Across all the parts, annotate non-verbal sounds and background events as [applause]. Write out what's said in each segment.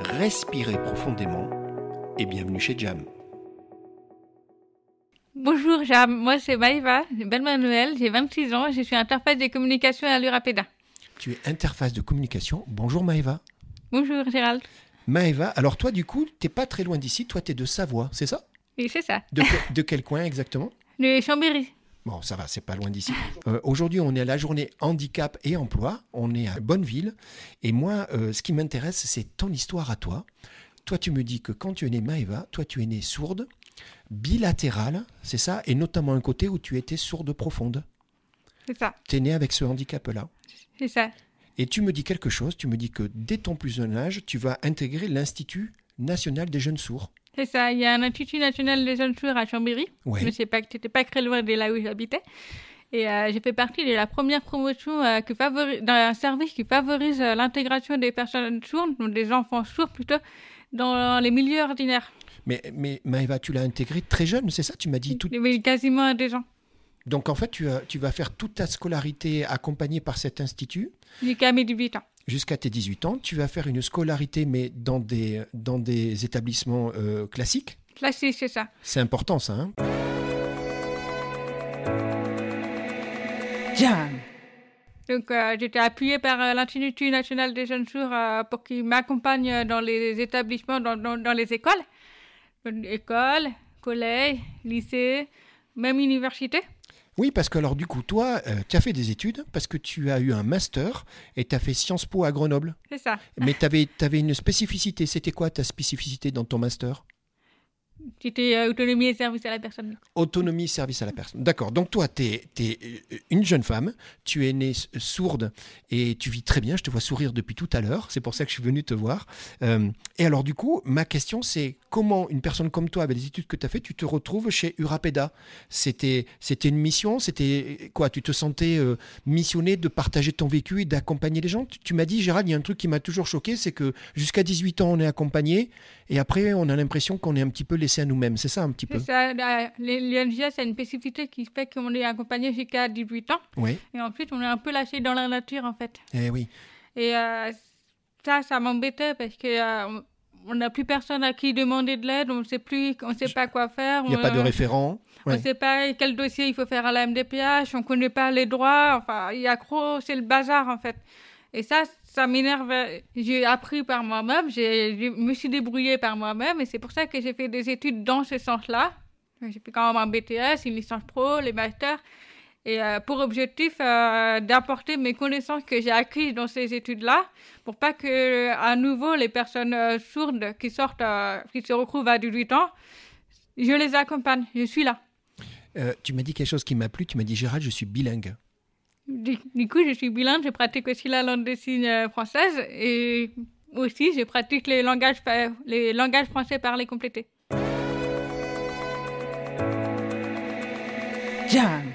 respirez profondément et bienvenue chez Jam. Bonjour Jam, moi c'est Maïva, belle Manuel, j'ai 26 ans, je suis interface des communications à l'Urapeda. Tu es interface de communication. Bonjour Maëva. Bonjour Gérald. Maëva, alors toi du coup, t'es pas très loin d'ici, toi t'es de Savoie, c'est ça? Oui, c'est ça. de, que- de quel coin exactement? Le Chambéry. Bon, ça va, c'est pas loin d'ici. Euh, Aujourd'hui, on est à la journée handicap et emploi. On est à Bonneville. Et moi, euh, ce qui m'intéresse, c'est ton histoire à toi. Toi, tu me dis que quand tu es née Maëva, toi, tu es née sourde, bilatérale, c'est ça Et notamment un côté où tu étais sourde profonde. C'est ça, Tu es née avec ce handicap-là. c'est ça. Et tu me dis quelque chose, tu me dis que dès ton plus jeune âge, tu vas intégrer l'Institut national des jeunes sourds. C'est ça, il y a un institut national des jeunes sourds à Chambéry. Ouais. Je ne sais pas que tu n'étais pas très loin de là où j'habitais. Et euh, j'ai fait partie de la première promotion euh, qui favorise, d'un service qui favorise euh, l'intégration des personnes sourdes, donc des enfants sourds plutôt, dans les milieux ordinaires. Mais, mais Maëva, tu l'as intégré très jeune, c'est ça? Tu m'as dit tout. Mais quasiment des gens. Donc en fait, tu, as- tu vas faire toute ta scolarité accompagnée par cet institut. Jusqu'à mes 18 ans. Jusqu'à tes 18 ans. Tu vas faire une scolarité, mais dans des, dans des établissements euh, classiques. Là, c'est c'est ça. C'est important, ça. hein Jam. Donc, euh, j'étais appuyée par euh, l'Institut national des jeunes sourds euh, pour qu'ils m'accompagnent dans les établissements, dans, dans, dans les écoles. Écoles, collèges, lycées, même université. Oui, parce que alors du coup, toi, euh, tu as fait des études, parce que tu as eu un master et tu as fait Sciences Po à Grenoble. C'est ça. Mais tu avais, une spécificité. C'était quoi ta spécificité dans ton master? C'était euh, autonomie et service à la personne. Autonomie, service à la personne. D'accord. Donc toi, tu es, une jeune femme, tu es née s- sourde et tu vis très bien. Je te vois sourire depuis tout à l'heure. C'est pour ça que je suis venu te voir. Euh, et alors du coup, ma question, c'est comment une personne comme toi, avec les études que tu as fait, tu te retrouves chez Urapeda? C'était une mission? C'était quoi? Tu te sentais euh, missionné de partager ton vécu et d'accompagner les gens? Tu, tu m'as dit, Gérald, il y a un truc qui m'a toujours choqué, c'est que jusqu'à 18 ans, on est accompagné et après, on a l'impression qu'on est un petit peu laissé à nous-mêmes. C'est ça un petit peu ça. euh, les- L'INGS, c'est une spécificité qui fait qu'on est accompagné jusqu'à 18 ans. Oui. Et ensuite, on est un peu lâché dans la nature, en fait. Eh oui. Et euh, ça, ça m'embêtait parce que euh, on n'a plus personne à qui demander de l'aide, on ne sait plus, on sait pas quoi faire. Il n'y a on- pas de référent. On ne sait pas quel dossier il faut faire à la MDPH, on ne connaît pas les droits, enfin, il y a gros, c'est le bazar en fait. Et ça, ça m'énerve. J'ai appris par moi-même, je me suis débrouillée par moi-même, et c'est pour ça que j'ai fait des études dans ce sens-là. J'ai fait quand même un BTS, une licence pro, les masters, et euh, pour objectif euh, d'apporter mes connaissances que j'ai acquises dans ces études-là, pour pas que à nouveau les personnes euh, sourdes qui sortent, qui se retrouvent à 18 ans, je les accompagne, je suis là. Tu m'as dit quelque chose qui m'a plu. Tu m'as dit, Gérald, je suis bilingue. Du, du coup, je suis bilingue, je pratique aussi la langue des signes euh, française et aussi je pratique les langages, les langages français parlés complétés. Jam.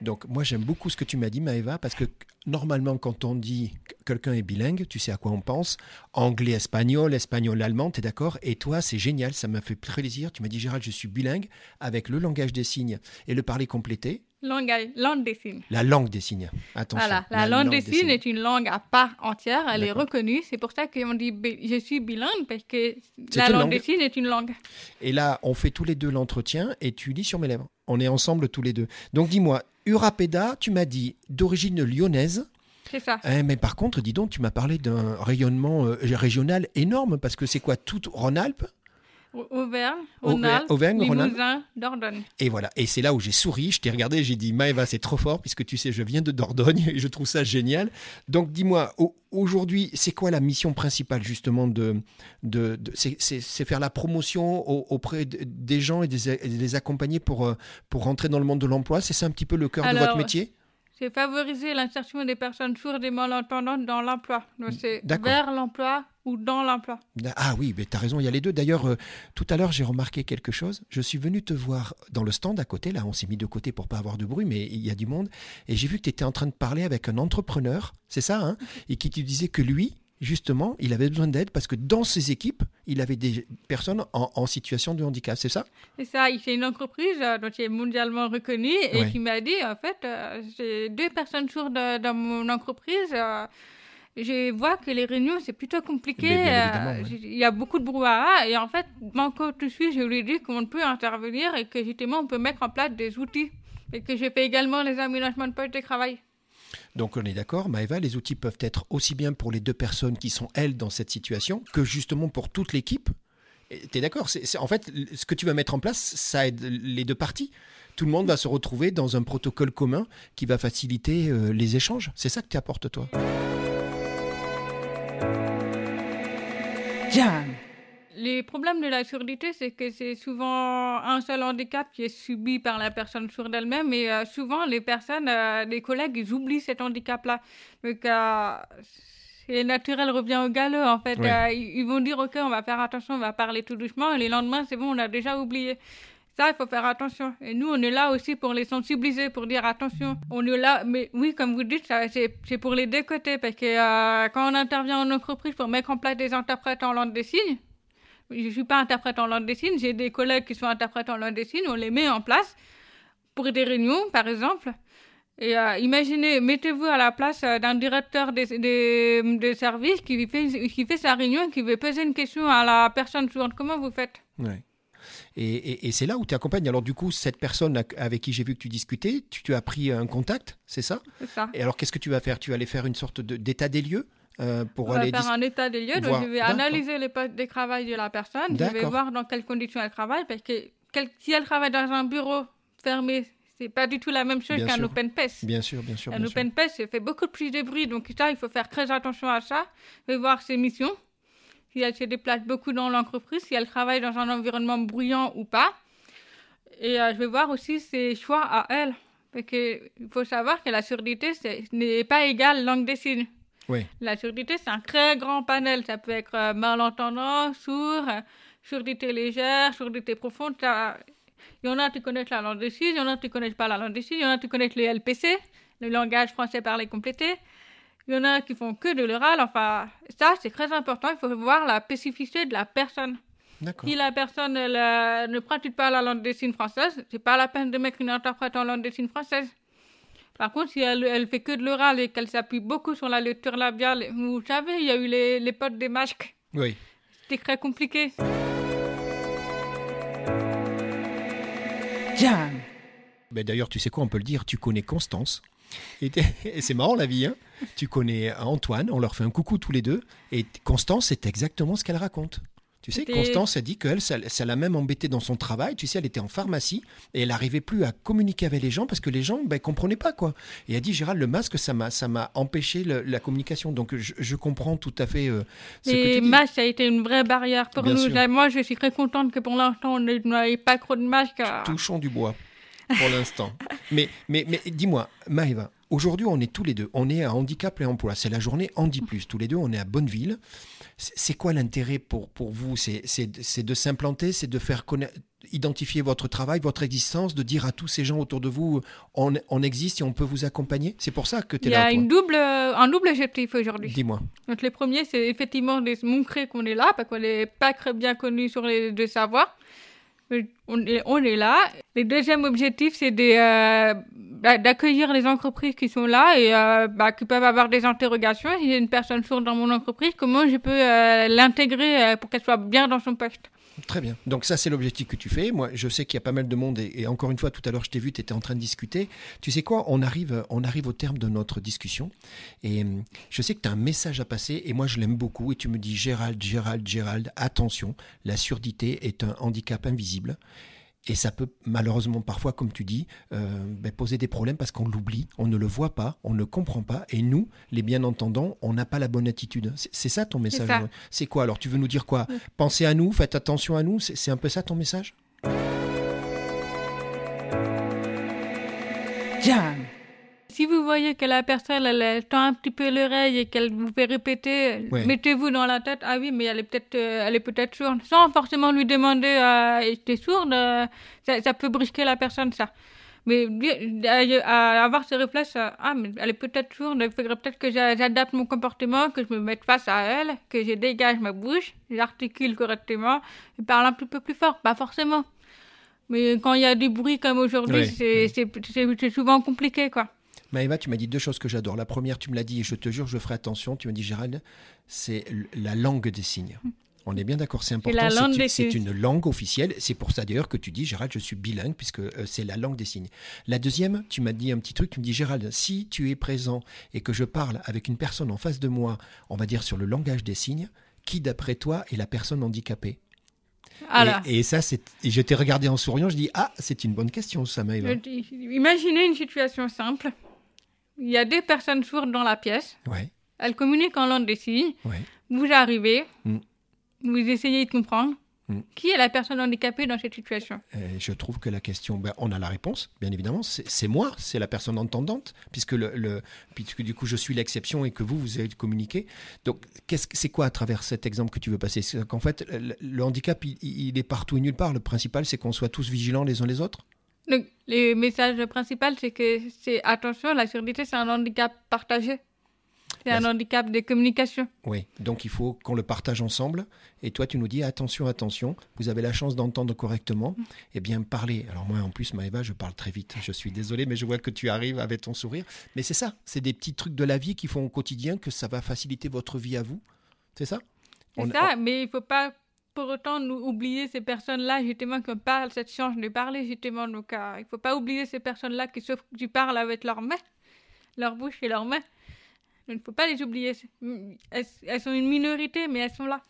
Donc, moi, j'aime beaucoup ce que tu m'as dit, Maëva, parce que normalement, quand on dit que quelqu'un est bilingue, tu sais à quoi on pense. Anglais, espagnol, espagnol, allemand, tu es d'accord? Et toi, c'est génial, ça m'a fait plaisir. Tu m'as dit, Gérald, je suis bilingue avec le langage des signes et le parler complété. Langage, langue des signes. La langue des signes. Attention. Voilà, la, langue, des, signes est une langue à part entière, elle est reconnue. C'est pour ça qu'on dit je suis bilingue parce que la langue, langue. des signes est une langue. Et là, on fait tous les deux l'entretien et tu lis sur mes lèvres. On est ensemble tous les deux. Donc, dis-moi, Urapeda, tu m'as dit d'origine lyonnaise. C'est ça. Eh, mais par contre, dis donc, tu m'as parlé d'un rayonnement euh, régional énorme parce que c'est quoi Toute Rhône-Alpes? Auvergne, Auver- Rhône-Alpes, Auvergne, Rhône-Alpes. Limousin, Dordogne. Et voilà. Et c'est là où j'ai souri, je t'ai regardé, j'ai dit Maëva, c'est trop fort puisque tu sais, je viens de Dordogne et je trouve ça génial. Donc dis-moi, au- aujourd'hui, c'est quoi la mission principale justement de. de, de- c'est- faire la promotion au- auprès de- des gens et des- les accompagner pour, euh, pour rentrer dans le monde de l'emploi? C'est ça un petit peu le cœur de votre métier? C'est favoriser l'insertion des personnes sourdes et malentendantes dans l'emploi. Donc c'est vers l'emploi ou dans l'emploi. Ah oui, mais tu as raison, il y a les deux. D'ailleurs, euh, tout à l'heure, j'ai remarqué quelque chose. Je suis venu te voir dans le stand à côté. Là, on s'est mis de côté pour pas avoir de bruit, mais il y a du monde. Et j'ai vu que tu étais en train de parler avec un entrepreneur, c'est ça, hein [laughs] et qui te disait que lui, justement, il avait besoin d'aide parce que dans ses équipes, il avait des personnes en, situation de handicap, c'est ça? C'est ça, il fait une entreprise euh, dont il est mondialement reconnu et qui m'a dit, en fait, euh, j'ai deux personnes sourdes dans mon entreprise je vois que les réunions, c'est plutôt compliqué. Euh, il y a beaucoup de brouhaha. Et en fait, quand tout de suite, je lui ai dit qu'on peut intervenir et que justement, on peut mettre en place des outils. Et que j'ai fait également les aménagements de poste de travail. Donc on est d'accord, Maëva, les outils peuvent être aussi bien pour les deux personnes qui sont, elles, dans cette situation, que justement pour toute l'équipe. Tu es d'accord En fait, ce que tu vas mettre en place, ça aide les deux parties. Tout le monde va se retrouver dans un protocole commun qui va faciliter euh, les échanges. C'est ça que tu apportes, toi? Les problèmes de la surdité, c'est que c'est souvent un seul handicap qui est subi par la personne sourde elle-même. Et euh, souvent, les personnes, euh, les collègues, ils oublient cet handicap-là. Donc, euh, c'est naturel revient au galop, en fait. ils vont dire, OK, on va faire attention, on va parler tout doucement. Et les lendemains, c'est bon, on a déjà oublié. Ça, il faut faire attention. Et nous, on est là aussi pour les sensibiliser, pour dire attention. On est là, mais oui, comme vous dites, c'est pour les deux côtés. Parce que euh, quand on intervient en entreprise pour mettre en place des interprètes en langue des signes, je ne suis pas interprète en langue des signes, j'ai des collègues qui sont interprètes en langue des signes, on les met en place pour des réunions, par exemple. Et euh, imaginez, mettez-vous à la place euh, d'un directeur des, services qui fait, sa réunion, qui veut poser une question à la personne sourde. Comment vous faites? Et, c'est là où tu accompagnes. Alors du coup, cette personne avec qui j'ai vu que tu discutais, tu, as pris un contact, c'est ça C'est ça. Et alors qu'est-ce que tu vas faire? Tu vas aller faire une sorte d'état des lieux euh, pour On aller va faire un état des lieux. Donc je vais analyser les postes de travail de la personne. Je vais voir dans quelles conditions elle travaille. Parce que si elle travaille dans un bureau fermé, c'est pas du tout la même chose qu'un open space. Bien sûr, bien sûr. Un open space, fait beaucoup plus de bruit. Donc ça, il faut faire très attention à ça. Je vais voir ses missions si elle se déplace beaucoup dans l'entreprise, si elle travaille dans un environnement bruyant ou pas. Et euh, je vais voir aussi ses choix à elle. Parce qu'il faut savoir que la surdité n'est pas égale langue des signes. Oui. La surdité, c'est un très grand panel. Ça peut être euh, malentendant, sourd, surdité légère, surdité profonde. Il y en a qui connaissent la langue des signes, il y en a qui ne connaissent pas la langue des signes, il y en a qui connaissent les LPC, le langage français parlé complété. Il y en a qui font que de l'oral. Enfin, ça, c'est très important. Il faut voir la spécificité de la personne. Si la personne ne pratique pas la langue des signes française, c'est pas la peine de mettre une interprète en langue des signes française. Par contre, si elle, elle fait que de l'oral et qu'elle s'appuie beaucoup sur la lecture labiale, vous savez, il y a eu les, les potes des masques. Oui. C'était très compliqué. Ben D'ailleurs, tu sais quoi, on peut le dire, tu connais Constance. [laughs] Et, c'est marrant la vie, hein Tu connais Antoine, on leur fait un coucou tous les deux, et Constance, c'est exactement ce qu'elle raconte. Tu sais, Constance a dit qu'elle, ça, l'a même embêtée dans son travail. Tu sais, elle était en pharmacie et elle n'arrivait plus à communiquer avec les gens parce que les gens ne ben, comprenaient pas. quoi. Et elle a dit, Gérald, le masque, ça m'a, ça m'a empêché la communication. Donc, je, comprends tout à fait euh, ce que tu dis. masque, ça a été une vraie barrière pour nous. Moi, je suis très contente que pour l'instant, on n'ait pas trop de masques. Touchons du bois pour l'instant. Mais mais, mais dis-moi, Maëva, aujourd'hui, on est tous les deux. On est à Handicap et Emploi. C'est la journée Handi Plus. Tous les deux, on est à Bonneville. C'est quoi l'intérêt pour, pour vous? C'est de s'implanter, c'est de faire identifier votre travail, votre existence, de dire à tous ces gens autour de vous, on, on existe et on peut vous accompagner? C'est pour ça que tu es là. Il y a une double, un double objectif aujourd'hui. Dis-moi. Donc, le premier, c'est effectivement de montrer qu'on est là, parce qu'on n'est pas très bien connu sur les deux savoirs on est, là. Le deuxième objectif, c'est euh, d'accueillir les entreprises qui sont là et euh, bah, qui peuvent avoir des interrogations. Si j'ai une personne sourde dans mon entreprise, comment je peux euh, l'intégrer pour qu'elle soit bien dans son poste? Très bien. Donc ça, c'est l'objectif que tu fais. Moi, je sais qu'il y a pas mal de monde et, encore une fois, tout à l'heure, je t'ai vu, tu étais en train de discuter. Tu sais quoi on arrive, on arrive au terme de notre discussion et hum, je sais que tu as un message à passer et moi, je l'aime beaucoup et tu me dis, Gérald, Gérald, Gérald, attention, la surdité est un handicap invisible et ça peut malheureusement parfois, comme tu dis, euh, ben, poser des problèmes parce qu'on l'oublie, on ne le voit pas, on ne comprend pas. Et nous, les bien entendants, on n'a pas la bonne attitude. C'est ça ton message C'est quoi? Alors Tu veux nous dire quoi? Pensez à nous, faites attention à nous C'est un peu ça ton message? Si vous voyez que la personne, elle, elle tend un petit peu l'oreille et qu'elle vous fait répéter, Ouais. mettez-vous dans la tête, ah oui, mais elle est peut-être euh, elle est peut-être sourde. Sans forcément lui demander, euh, t'es sourde, euh, ça, ça peut brusquer la personne, ça. Mais à, avoir ce réflexe, euh, ah, mais elle est peut-être sourde, il faudrait peut-être que j'a- j'adapte mon comportement, que je me mette face à elle, que je dégage ma bouche, j'articule correctement, et parle un petit peu plus fort, pas forcément. Mais quand il y a du bruit comme aujourd'hui, c'est souvent compliqué, quoi. Maëva, tu m'as dit deux choses que j'adore. La première, tu me l'as dit et je te jure, je ferai attention. Tu m'as dit, Gérald, c'est la langue des signes. On est bien d'accord, c'est important. la c'est langue une- langue officielle. C'est pour ça d'ailleurs que tu dis, Gérald, je suis bilingue, puisque euh, c'est la langue des signes. La deuxième, tu m'as dit un petit truc. Tu me dis, Gérald, si tu es présent et que je parle avec une personne en face de moi, on va dire sur le langage des signes, qui d'après toi est la personne handicapée? Alors, et, et ça, c'est. Et je t'ai regardé en souriant. Je dis, ah, c'est une bonne question, ça, Maëva. imaginez une situation simple. Il y a deux personnes sourdes dans la pièce. Ouais, Elles communiquent en langue des signes. ouais. Vous arrivez. Mm. Vous essayez de comprendre. Mm. Qui est la personne handicapée dans cette situation? Euh, je trouve que la question, ben, on a la réponse, bien évidemment. C'est moi, c'est la personne entendante, puisque, le, le- puisque du coup je suis l'exception et que vous, vous avez communiqué. Donc, c'est quoi à travers cet exemple que tu veux passer? C'est qu'en fait, le, le handicap, il, il est partout et nulle part. Le principal, c'est qu'on soit tous vigilants les uns les autres. Le, le message principal, c'est que c'est attention, la surdité, c'est un handicap partagé. C'est un handicap de communication. Oui, donc il faut qu'on le partage ensemble. Et toi, tu nous dis attention, attention, vous avez la chance d'entendre correctement. Eh bien, parlez. Alors moi, en plus, Maëva, je parle très vite. Je suis désolé, mais je vois que tu arrives avec ton sourire. Mais c'est ça, c'est des petits trucs de la vie qui font au quotidien que ça va faciliter votre vie à vous. C'est ça? C'est On- ça, mais il faut pas pour autant nous oublier ces personnes-là, justement, qui pas cette chance de parler, justement. Donc, euh, il faut pas oublier ces personnes-là qui, sauf tu parles avec leurs mains, leur bouche et leurs mains. Il ne faut pas les oublier. Elles, elles sont une minorité, mais elles sont là.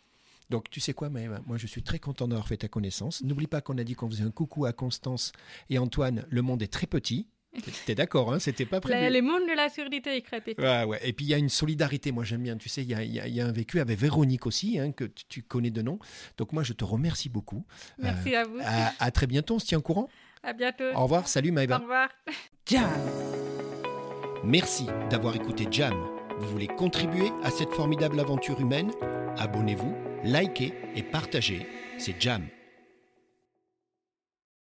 Donc, tu sais quoi, Maëva? Moi, je suis très content d'avoir fait ta connaissance. N'oublie pas qu'on a dit qu'on faisait un coucou à Constance et Antoine. Le monde est très petit. T'es d'accord, hein C'était pas prévu. La- le monde de la surdité. Ouais, ouais. Et puis il y a une solidarité, moi j'aime bien, tu sais, il y a, y a- il y a un vécu avec Véronique aussi, hein, que tu, tu connais de nom. Donc moi je te remercie beaucoup. Merci à vous. À, à très bientôt, on se tient au courant? À bientôt. Au revoir, salut Au Maëva. revoir. Merci d'avoir écouté Jam. Vous voulez contribuer à cette formidable aventure humaine? Abonnez-vous, likez et partagez. C'est Jam